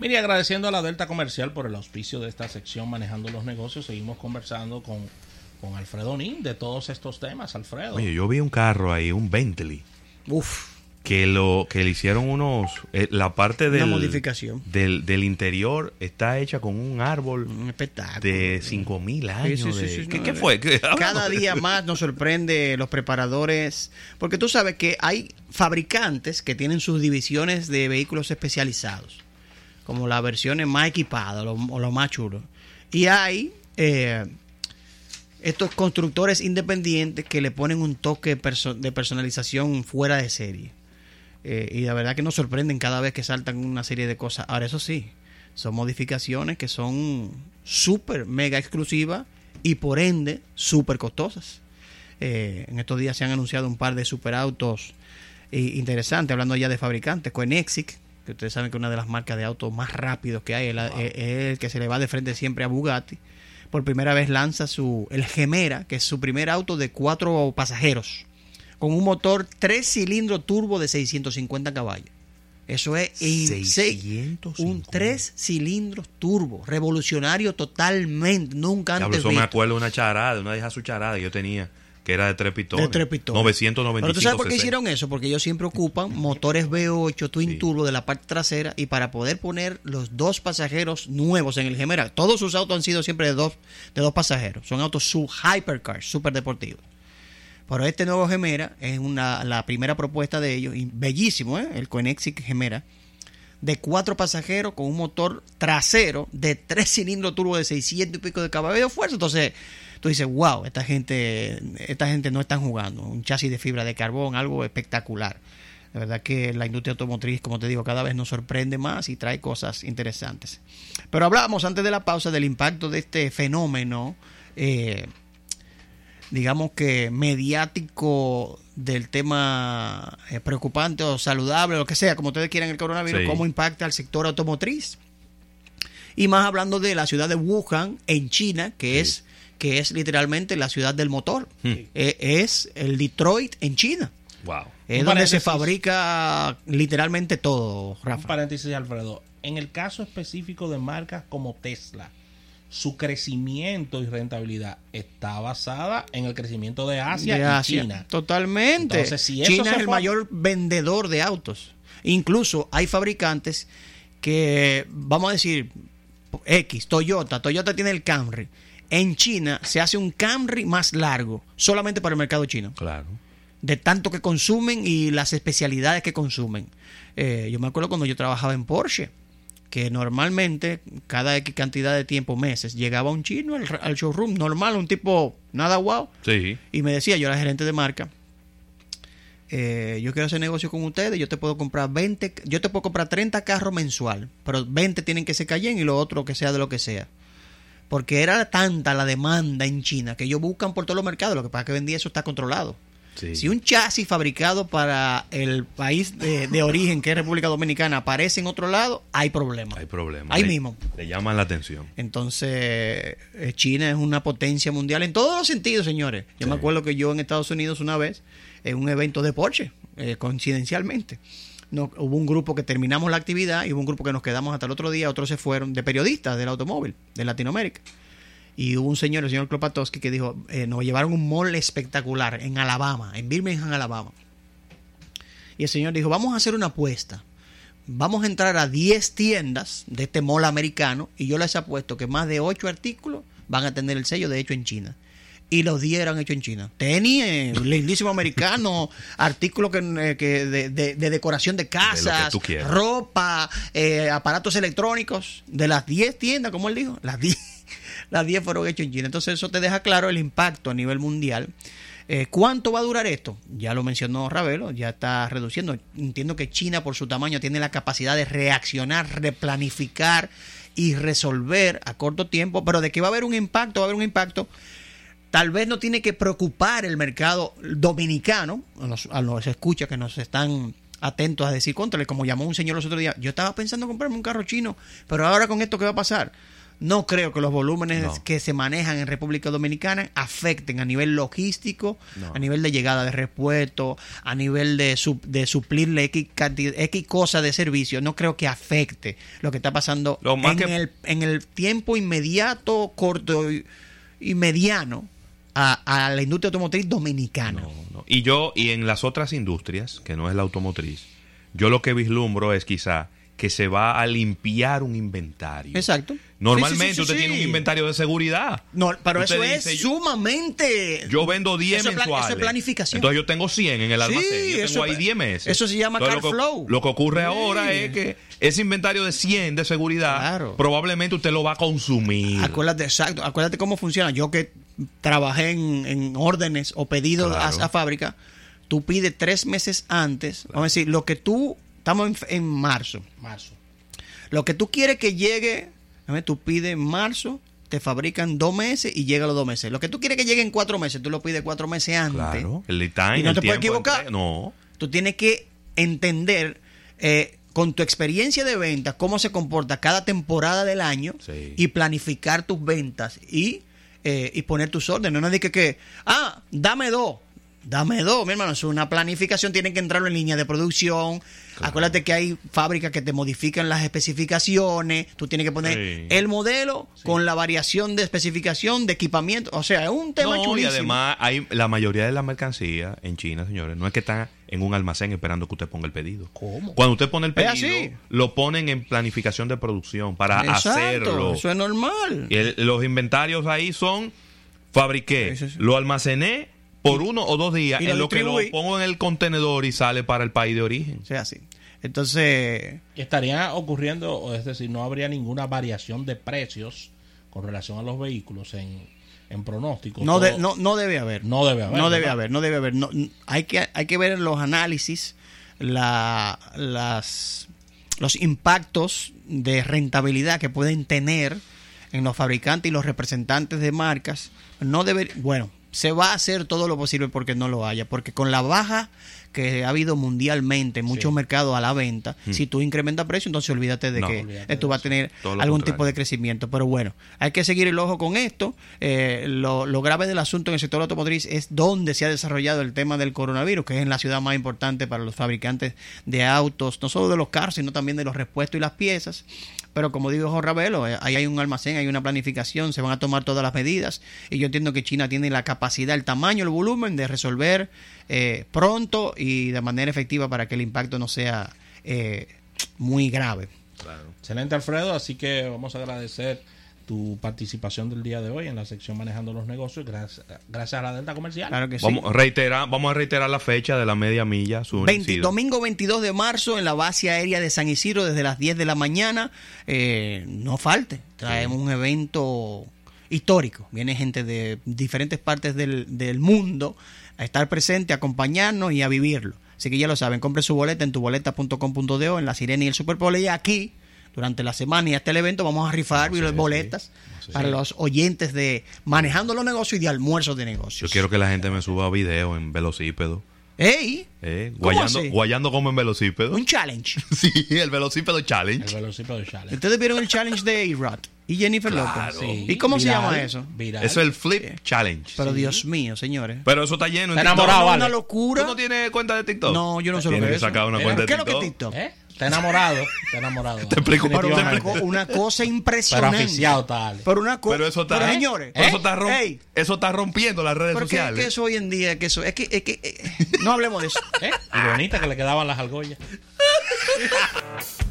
Mire, agradeciendo a la Delta Comercial por el auspicio de esta sección Manejando los Negocios, seguimos conversando con, con Alfredo Nin de todos estos temas, Alfredo. Oye, yo vi un carro ahí, un Bentley, Uf, que lo que le hicieron unos... eh, la parte una del, modificación. del, del interior está hecha con un árbol Un espectáculo. de 5000 años. Sí, sí, sí, de- sí, ¿Qué, no, qué de- fue? ¿Qué- Cada día más nos sorprende los preparadores, porque tú sabes que hay fabricantes que tienen sus divisiones de vehículos especializados, como las versiones más equipadas lo- o los más chulos. Y hay eh, estos constructores independientes que le ponen un toque de personalización fuera de serie. Eh, y la verdad que nos sorprenden cada vez que saltan una serie de cosas. Ahora, eso sí, son modificaciones que son súper, mega exclusivas y por ende súper costosas. Eh, en estos días se han anunciado un par de superautos eh, interesantes, hablando ya de fabricantes, Koenigsegg, que ustedes saben que una de las marcas de autos más rápidos que hay, es el que se le va de frente siempre a Bugatti. Por primera vez lanza su el Gemera, que es su primer auto de cuatro pasajeros, con un motor tres cilindros turbo de 650 caballos. Eso es insane. 650. un tres cilindros turbo, revolucionario totalmente, nunca Diablo, antes eso me acuerdo de una charada, de una de su charada que yo tenía, que era de tres pistones. De tres pistones. 995 Pero tú sabes por qué 60. hicieron eso, porque ellos siempre ocupan motores V8 twin Sí. turbo de la parte trasera y para poder poner los dos pasajeros nuevos en el Gemera. Todos sus autos han sido siempre de dos, de dos pasajeros. Son autos sub hypercars, super deportivos. Pero este nuevo Gemera es una, la primera propuesta de ellos, y bellísimo, ¿eh? el Koenigsegg Gemera, de cuatro pasajeros con un motor trasero de tres cilindros turbo de 600 y pico de caballo de fuerza. Entonces, tú dices, wow, esta gente, esta gente no están jugando. Un chasis de fibra de carbón, algo espectacular. La verdad que la industria automotriz, como te digo, cada vez nos sorprende más y trae cosas interesantes. Pero hablábamos antes de la pausa del impacto de este fenómeno, eh, digamos que mediático del tema eh, preocupante o saludable, lo que sea, como ustedes quieran el coronavirus, Sí. cómo impacta al sector automotriz. Y más hablando de la ciudad de Wuhan, en China, que es que es literalmente la ciudad del motor. Hmm. Eh, es el Detroit en China. Wow. Es Un donde se fabrica literalmente todo, Un Rafa. paréntesis, Alfredo. En el caso específico de marcas como Tesla, su crecimiento y rentabilidad está basada en el crecimiento de Asia De y. China. Totalmente. Entonces, si China es el fue- mayor vendedor de autos. Incluso hay fabricantes que, vamos a decir, X, Toyota, Toyota tiene el Camry. En China se hace un Camry más largo, solamente para el mercado chino. Claro. de tanto que consumen y las especialidades que consumen. Eh, yo me acuerdo cuando yo trabajaba en Porsche, que normalmente cada X cantidad de tiempo, meses, llegaba un chino al, al showroom, normal, un tipo nada guau, Sí. y me decía, yo era gerente de marca, eh, yo quiero hacer negocio con ustedes, yo te puedo comprar 20, yo te puedo comprar 30 carros mensual, pero 20 tienen que ser Cayenne y lo otro que sea de lo que sea. Porque era tanta la demanda en China que ellos buscan por todos los mercados, lo que pasa es que hoy en día eso está controlado. Sí. Si un chasis fabricado para el país de, de origen, que es República Dominicana, aparece en otro lado, hay problema. Hay problemas. Ahí Le- mismo. Le llaman la atención. Entonces, eh, China es una potencia mundial en todos los sentidos, señores. Yo me acuerdo que yo en Estados Unidos una vez, en un evento de Porsche, eh, coincidencialmente, no, hubo un grupo que terminamos la actividad y hubo un grupo que nos quedamos hasta el otro día, otros se fueron, de periodistas del automóvil, de Latinoamérica. Y hubo un señor, el señor Klopatowski, que dijo, eh, nos llevaron un mall espectacular en Alabama, en Birmingham, Alabama. Y el señor dijo, vamos a hacer una apuesta. Vamos a entrar a 10 tiendas de este mall americano y yo les apuesto que más de 8 artículos van a tener el sello de hecho en China. Y los 10 eran hechos en China. Tenis, eh, lindísimo americano, artículos que, eh, que de, de- de decoración de casas, ropa, eh, aparatos electrónicos. De las 10 tiendas, como él dijo, las 10, las 10 fueron hechos en China. Entonces eso te deja claro el impacto a nivel mundial. Eh, ¿Cuánto va a durar esto? Ya lo mencionó Ravelo, ya está reduciendo. Entiendo que China por su tamaño tiene la capacidad de reaccionar, replanificar y resolver a corto tiempo, pero de que va a haber un impacto, va a haber un impacto. Tal vez no tiene que preocupar el mercado dominicano, a los, a los escuchas que nos están atentos a decir contra, como llamó un señor los otros días, yo estaba pensando en comprarme un carro chino, pero ahora con esto, ¿qué va a pasar? no creo que los volúmenes No. que se manejan en República Dominicana afecten a nivel logístico, No. a nivel de llegada de repuesto, a nivel de, su- de suplirle X, canti- X cosa de servicio. No creo que afecte lo que está pasando en, que- el, en el tiempo inmediato, corto y, y mediano a, a la industria automotriz dominicana. No, no. Y yo, y en las otras industrias, que no es la automotriz, yo lo que vislumbro es quizá que se va a limpiar un inventario. Exacto. Normalmente Sí, sí, sí, usted tiene un inventario de seguridad. No, pero Usted eso dice, es sumamente. Yo vendo 10 Eso es plan- eso es mensuales. planificación. Entonces yo tengo 100 en el almacén. yo eso tengo ahí es- 10 meses. eso se llama Entonces, car lo flow. Lo que ocurre ahora es que ese inventario de 100 de seguridad, Claro. probablemente usted lo va a consumir. Acuérdate, exacto. Acuérdate cómo funciona. Yo que trabajé en, en órdenes o pedidos Claro. a, a fábrica, tú pides tres meses antes. Vamos a decir, lo que tú. Estamos en, en marzo. Marzo. Lo que tú quieres que llegue, a ver, tú pides en marzo, te fabrican dos meses y llega a los dos meses. Lo que tú quieres que llegue en cuatro meses, tú lo pides cuatro meses antes. Claro, el lead time, Y no el te puedes equivocar. No. Tú tienes que entender eh, con tu experiencia de ventas cómo se comporta cada temporada del año Sí. y planificar tus ventas y, eh, y poner tus órdenes. No es que, que, ah, dame dos. Dame dos, mi hermano. Es una planificación. Tienen que entrar en línea de producción. Acuérdate que hay fábricas que te modifican las especificaciones. Tú tienes que poner Sí. el modelo con la variación de especificación, de equipamiento. O sea, es un tema No, y chulísimo. además hay la mayoría de la mercancía en China, señores, no es que están en un almacén esperando que usted ponga el pedido. ¿Cómo? Cuando usted pone el pedido, así. lo ponen en planificación de producción para Exacto, hacerlo. Eso es normal. Y el- los inventarios ahí son fabriqué, Sí, sí, sí. lo almacené por uno o dos días y lo en lo que lo pongo en el contenedor y sale para el país de origen. O sea, así. Entonces, estaría ocurriendo, o es decir, no habría ninguna variación de precios con relación a los vehículos en, en pronóstico. no, Todo- de- no, no debe haber. no debe haber. No debe ¿verdad? haber, no debe haber. No, hay, que, hay que ver los análisis, la, las, los impactos de rentabilidad que pueden tener en los fabricantes y los representantes de marcas. No debe, bueno, se va a hacer todo lo posible porque no lo haya, porque con la baja que ha habido mundialmente en muchos Sí. mercados a la venta, si tú incrementas precio, entonces olvídate de No. que Olvídate tú vas a tener algún contrario. tipo de crecimiento. Pero bueno, hay que seguir el ojo con esto. Eh, lo, lo grave del asunto en el sector automotriz es dónde se ha desarrollado el tema del coronavirus, que es en la ciudad más importante para los fabricantes de autos, no solo de los carros, sino también de los repuestos y las piezas. Pero como dijo Jorge Ravelo, eh, ahí hay un almacén, hay una planificación, se van a tomar todas las medidas. Y yo entiendo que China tiene la capacidad, el tamaño, el volumen de resolver eh, pronto y de manera efectiva para que el impacto no sea eh, muy grave. Excelente, Alfredo. Así que vamos a agradecer tu participación del día de hoy en la sección Manejando los Negocios. Gracias, gracias a la Delta Comercial. Claro que sí. Vamos, a reiterar, vamos a reiterar la fecha de la media milla. Su 20 vencido. domingo 22 de marzo en la base aérea de San Isidro desde las 10 de la mañana. Eh, no falte, traemos un evento histórico. Viene gente de diferentes partes del, del mundo a estar presente, a acompañarnos y a vivirlo. Así que ya lo saben, compre su boleta en tuboleta.com.do, en la Sirena y el Superpole. Y aquí, durante la semana y hasta el evento, vamos a rifar boletas sí. para los oyentes de Manejando los Negocios y de Almuerzos de Yo Negocios. quiero que la gente me suba video en velocípedo. ¡Ey! Eh, ¿Cómo guayando, así? guayando como en velocípedo. Un challenge. Sí, el velocípedo challenge. El velocípedo Challenge. Ustedes vieron el challenge de A-Rod y Jennifer Claro. Lopez. Sí, ¿Y cómo se llama eso? Viral. Eso es el flip challenge. Pero Sí. Dios mío, señores. Pero eso está lleno en Está TikTok. enamorado, No, vale. una ¿Tú locura. no tienes cuenta de TikTok? No, yo no sé lo Tienes que que es sacar una cuenta de ¿Qué es lo que es TikTok. TikTok? ¿Eh? Está enamorado. Está enamorado. Te explico Pero una, cosa Pero impresionante. aficiado tal. Pero una cosa. Pero eso está, Pero, señores. pero eso, ¿eh? está romp- Ey, eso está rompiendo las redes ¿Pero sociales. qué es hoy en día? Que eso, es que, es que eh, no hablemos de eso. ¿Eh? Y bonita que le quedaban las argollas.